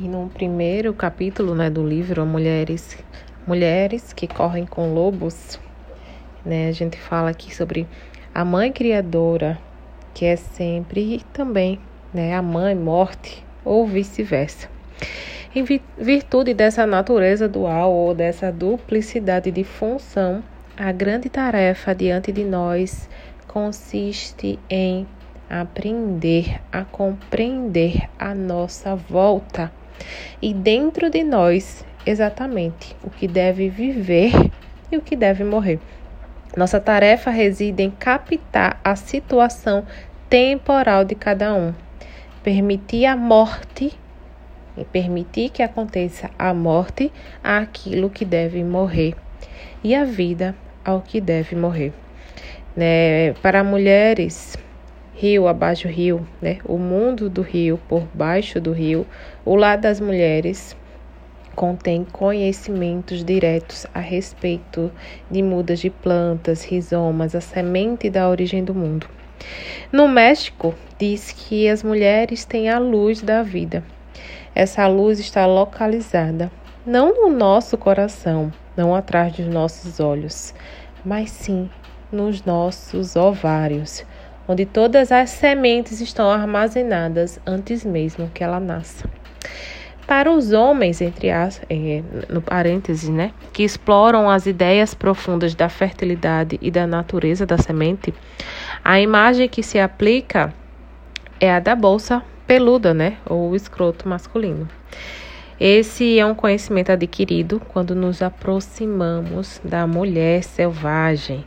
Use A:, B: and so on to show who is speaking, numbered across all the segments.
A: E no primeiro capítulo né, do livro, Mulheres, Mulheres que Correm com Lobos, né, a gente fala aqui sobre a mãe criadora, que é sempre também né, a mãe morte, ou vice-versa. Em virtude dessa natureza dual ou dessa duplicidade de função, a grande tarefa diante de nós consiste em aprender a compreender a nossa volta e dentro de nós exatamente o que deve viver e o que deve morrer. Nossa tarefa reside em captar a situação temporal de cada um, permitir a morte e permitir que aconteça a morte àquilo que deve morrer e a vida ao que deve morrer. Né? Para mulheres, rio abaixo rio, né? O mundo do rio por baixo do rio, o lado das mulheres contém conhecimentos diretos a respeito de mudas de plantas, rizomas, a semente da origem do mundo. No México, diz que as mulheres têm a luz da vida. Essa luz está localizada não no nosso coração, não atrás dos nossos olhos, mas sim nos nossos ovários onde todas as sementes estão armazenadas antes mesmo que ela nasça. Para os homens, entre as, é, no parênteses, né, que exploram as ideias profundas da fertilidade e da natureza da semente, a imagem que se aplica é a da bolsa peluda, né, ou escroto masculino. Esse é um conhecimento adquirido quando nos aproximamos da mulher selvagem,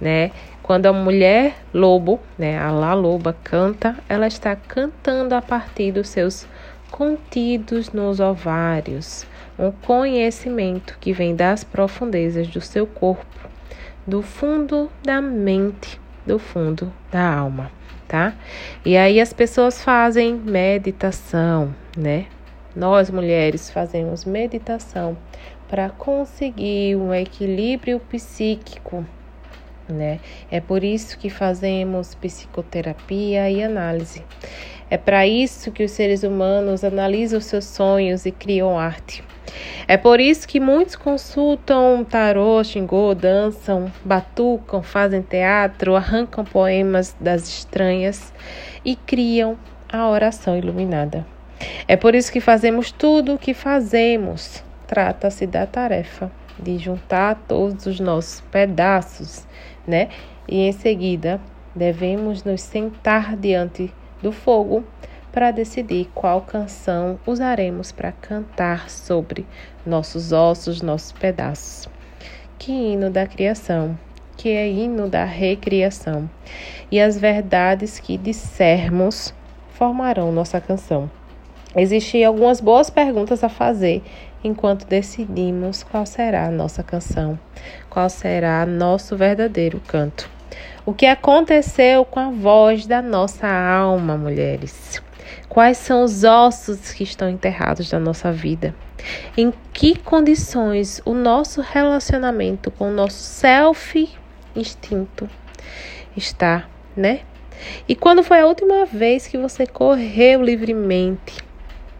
A: né? Quando a mulher lobo, né, a lá loba canta, ela está cantando a partir dos seus contidos nos ovários, um conhecimento que vem das profundezas do seu corpo, do fundo da mente, do fundo da alma, tá? E aí as pessoas fazem meditação, né? Nós mulheres fazemos meditação para conseguir um equilíbrio psíquico né? É por isso que fazemos psicoterapia e análise. É para isso que os seres humanos analisam seus sonhos e criam arte. É por isso que muitos consultam tarô, xingô, dançam, batucam, fazem teatro, arrancam poemas das estranhas e criam a oração iluminada. É por isso que fazemos tudo o que fazemos. Trata-se da tarefa de juntar todos os nossos pedaços né? E em seguida, devemos nos sentar diante do fogo para decidir qual canção usaremos para cantar sobre nossos ossos, nossos pedaços. Que hino da criação, que é hino da recriação. E as verdades que dissermos formarão nossa canção. Existem algumas boas perguntas a fazer enquanto decidimos qual será a nossa canção, qual será nosso verdadeiro canto. O que aconteceu com a voz da nossa alma, mulheres? Quais são os ossos que estão enterrados da nossa vida? Em que condições o nosso relacionamento com o nosso self instinto está, né? E quando foi a última vez que você correu livremente?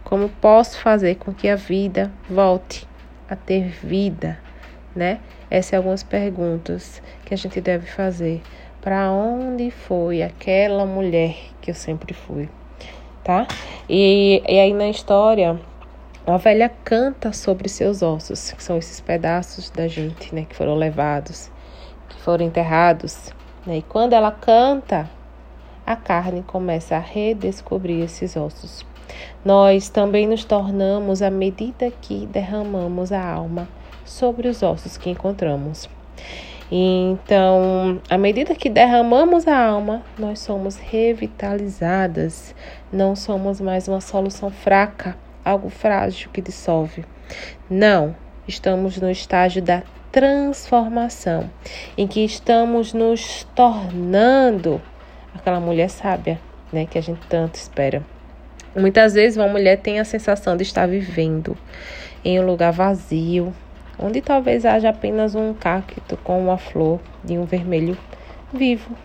A: Como posso fazer com que a vida volte a ter vida, né? Essas são algumas perguntas que a gente deve fazer. Para onde foi aquela mulher que eu sempre fui, tá? E, e aí na história, a velha canta sobre seus ossos, que são esses pedaços da gente, né? Que foram levados, que foram enterrados. Né? E quando ela canta, a carne começa a redescobrir esses ossos. Nós também nos tornamos à medida que derramamos a alma sobre os ossos que encontramos. Então, à medida que derramamos a alma, nós somos revitalizadas, não somos mais uma solução fraca, algo frágil que dissolve. Não, estamos no estágio da transformação, em que estamos nos tornando aquela mulher sábia, né, que a gente tanto espera. Muitas vezes uma mulher tem a sensação de estar vivendo em um lugar vazio, onde talvez haja apenas um cacto com uma flor de um vermelho vivo,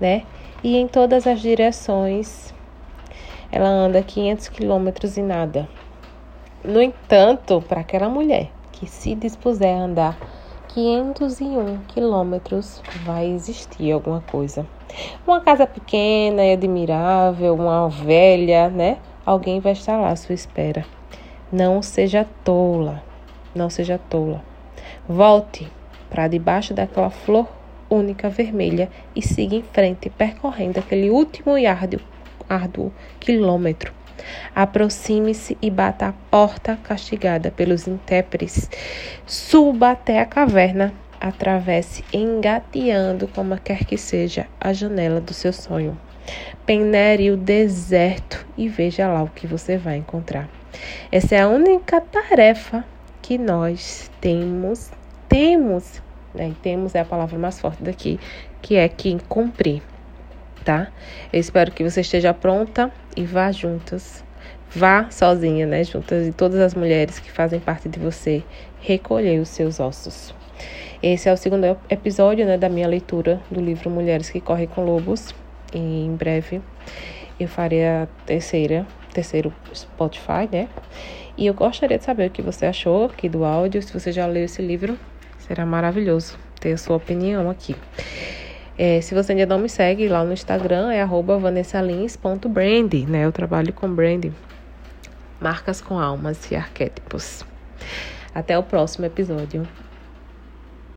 A: né? E em todas as direções ela anda 500 quilômetros e nada. No entanto, para aquela mulher que se dispuser a andar 501 quilômetros, vai existir alguma coisa. Uma casa pequena e admirável, uma velha, né? Alguém vai estar lá à sua espera. Não seja tola, não seja tola. Volte para debaixo daquela flor única vermelha e siga em frente, percorrendo aquele último e árduo, árduo quilômetro. Aproxime-se e bata a porta castigada pelos intérpretes. Suba até a caverna, atravesse engateando, como quer que seja, a janela do seu sonho. Penere o deserto e veja lá o que você vai encontrar. Essa é a única tarefa que nós temos, temos, né? Temos é a palavra mais forte daqui, que é que cumprir, tá? Eu espero que você esteja pronta e vá juntas. Vá sozinha, né? Juntas e todas as mulheres que fazem parte de você recolher os seus ossos. Esse é o segundo episódio né, da minha leitura do livro Mulheres que Correm com Lobos. E em breve eu farei a terceira, terceiro Spotify, né? E eu gostaria de saber o que você achou aqui do áudio. Se você já leu esse livro, será maravilhoso ter a sua opinião aqui. É, se você ainda não me segue lá no Instagram, é vanessalins.brand, né? Eu trabalho com brand, marcas com almas e arquétipos. Até o próximo episódio.